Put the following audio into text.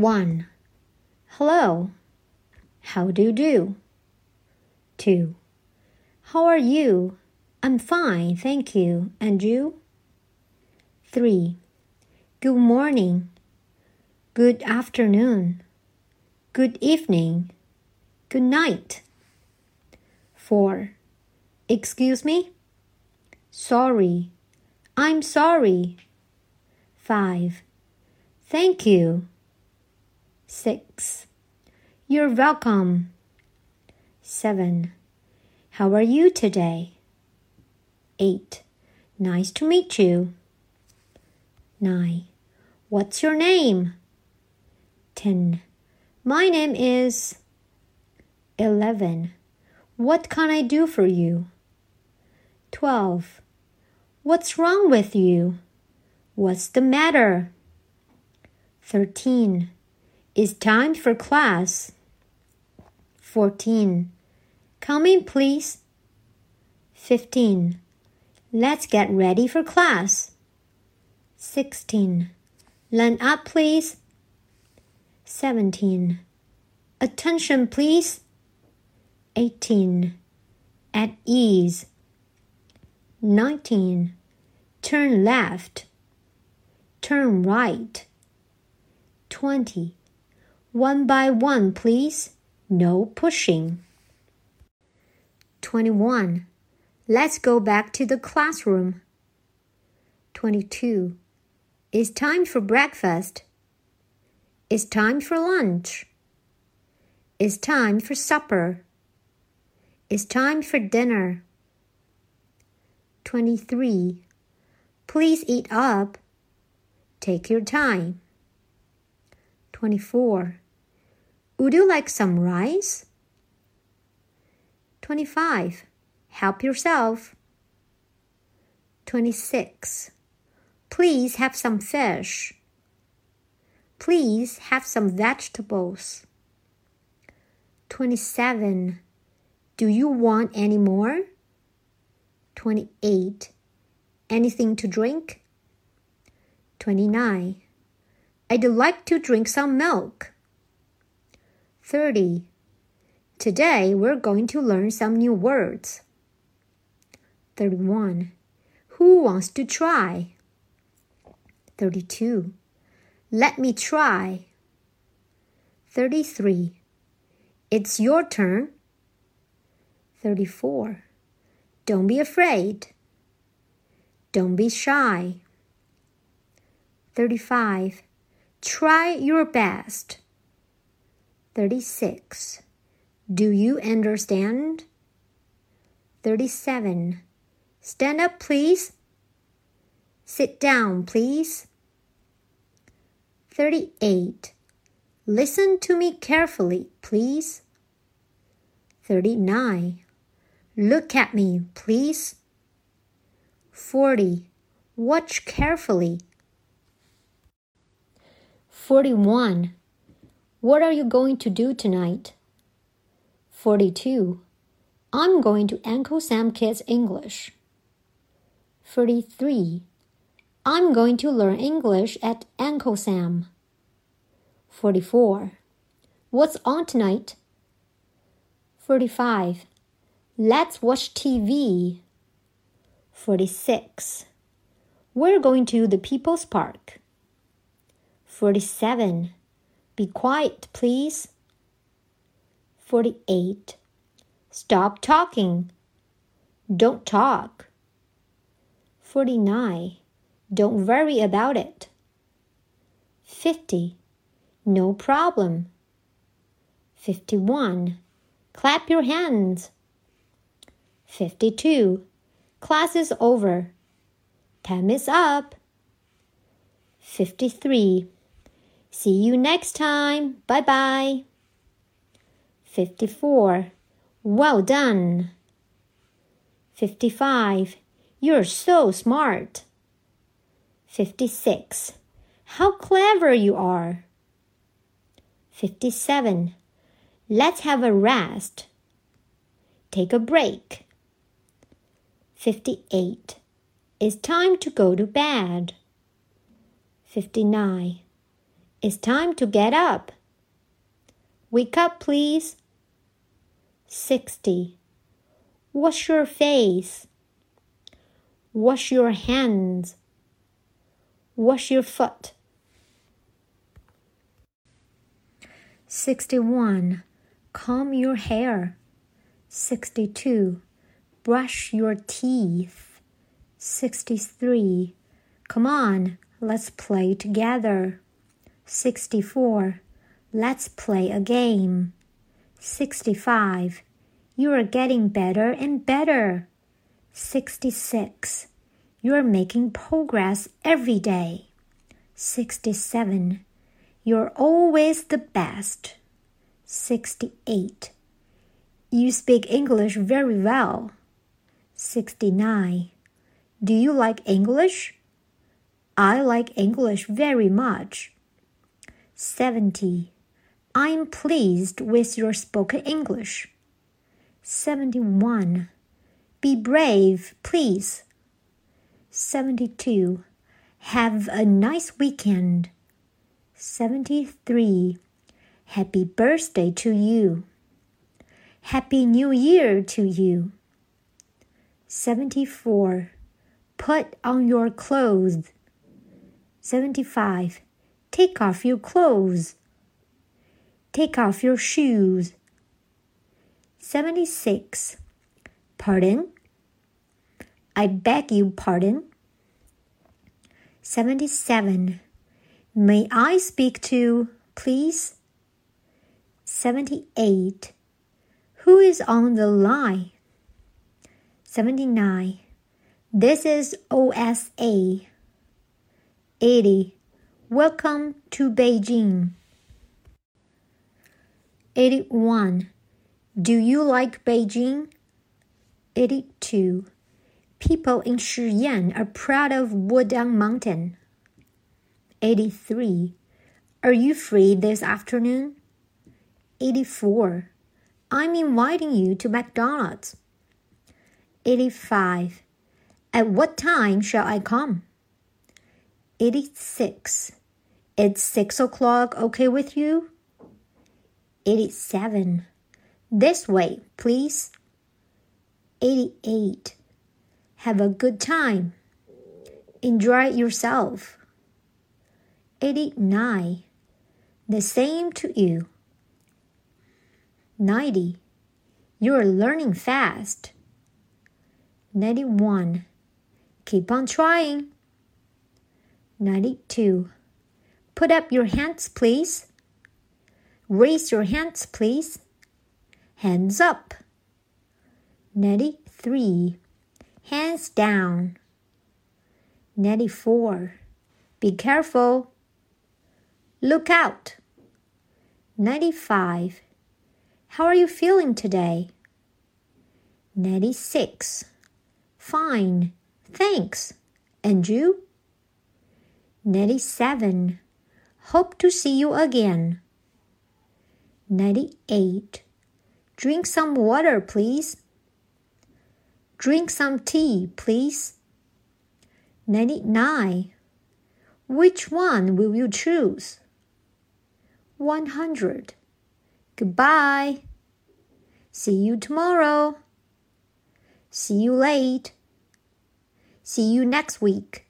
1. Hello. How do you do? 2. How are you? I'm fine, thank you. And you? 3. Good morning. Good afternoon. Good evening. Good night. 4. Excuse me? Sorry. I'm sorry. 5. Thank you. 6. You're welcome. 7. How are you today? 8. Nice to meet you. 9. What's your name? 10. My name is 11. What can I do for you? 12. What's wrong with you? What's the matter? 13. It's time for class. 14. Come in, please. 15. Let's get ready for class. 16. Line up, please. 17. Attention, please. 18. At ease. 19. Turn left. Turn right. 20. One by one, please. No pushing. 21. Let's go back to the classroom. 22. It's time for breakfast. It's time for lunch. It's time for supper. It's time for dinner. 23. Please eat up. Take your time. 24. Would you like some rice? 25. Help yourself. 26. Please have some fish. Please have some vegetables. 27. Do you want any more? 28. Anything to drink? 29. I'd like to drink some milk. 30. Today we're going to learn some new words. 31. Who wants to try? 32. Let me try. 33. It's your turn. 34. Don't be afraid. Don't be shy. 35. Try your best. 36. Do you understand? 37. Stand up, please. Sit down, please. 38. Listen to me carefully, please. 39. Look at me, please. 40. Watch carefully. 41. What are you going to do tonight? 42. I'm going to Uncle Sam Kids English. 43. I'm going to learn English at Uncle Sam. 44. What's on tonight? 45. Let's watch TV. 46. We're going to the People's Park. 47. Be quiet, please. 48. Stop talking. Don't talk. 49. Don't worry about it. 50. No problem. 51. Clap your hands. 52. Class is over. Time is up. 53. See you next time. Bye bye. 54. Well done. 55. You're so smart. 56. How clever you are. 57. Let's have a rest. Take a break. 58. It's time to go to bed. 59. It's time to get up. Wake up, please. 60. Wash your face. Wash your hands. Wash your foot. 61. Comb your hair. 62. Brush your teeth. 63. Come on, let's play together. 64. Let's play a game. 65. You are getting better and better. 66. You are making progress every day. 67. You're always the best. 68. You speak English very well. 69. Do you like English? I like English very much. 70. I'm pleased with your spoken English. 71. Be brave, please. 72. Have a nice weekend. 73. Happy birthday to you. Happy New Year to you. 74. Put on your clothes. 75. Take off your clothes. Take off your shoes. 76. Pardon? I beg you pardon. 77. May I speak to, please? 78. Who is on the line? 79. This is OSA. 80. Welcome to Beijing. 81. Do you like Beijing? 82. People in Shiyan are proud of Wudang Mountain. 83. Are you free this afternoon? 84. I'm inviting you to McDonald's. 85. At what time shall I come? 86. It's 6 o'clock okay with you? 87. This way, please. 88. Have a good time. Enjoy yourself. 89. The same to you. 90. You're learning fast. 91. Keep on trying. 92. Put up your hands, please. Raise your hands, please. Hands up. 93. Hands down. 94. Be careful. Look out. 95. How are you feeling today? 96. Fine. Thanks. And you? 97. Hope to see you again. 98. Drink some water, please. Drink some tea, please. 99. Which one will you choose? 100. Goodbye. See you tomorrow. See you late. See you next week.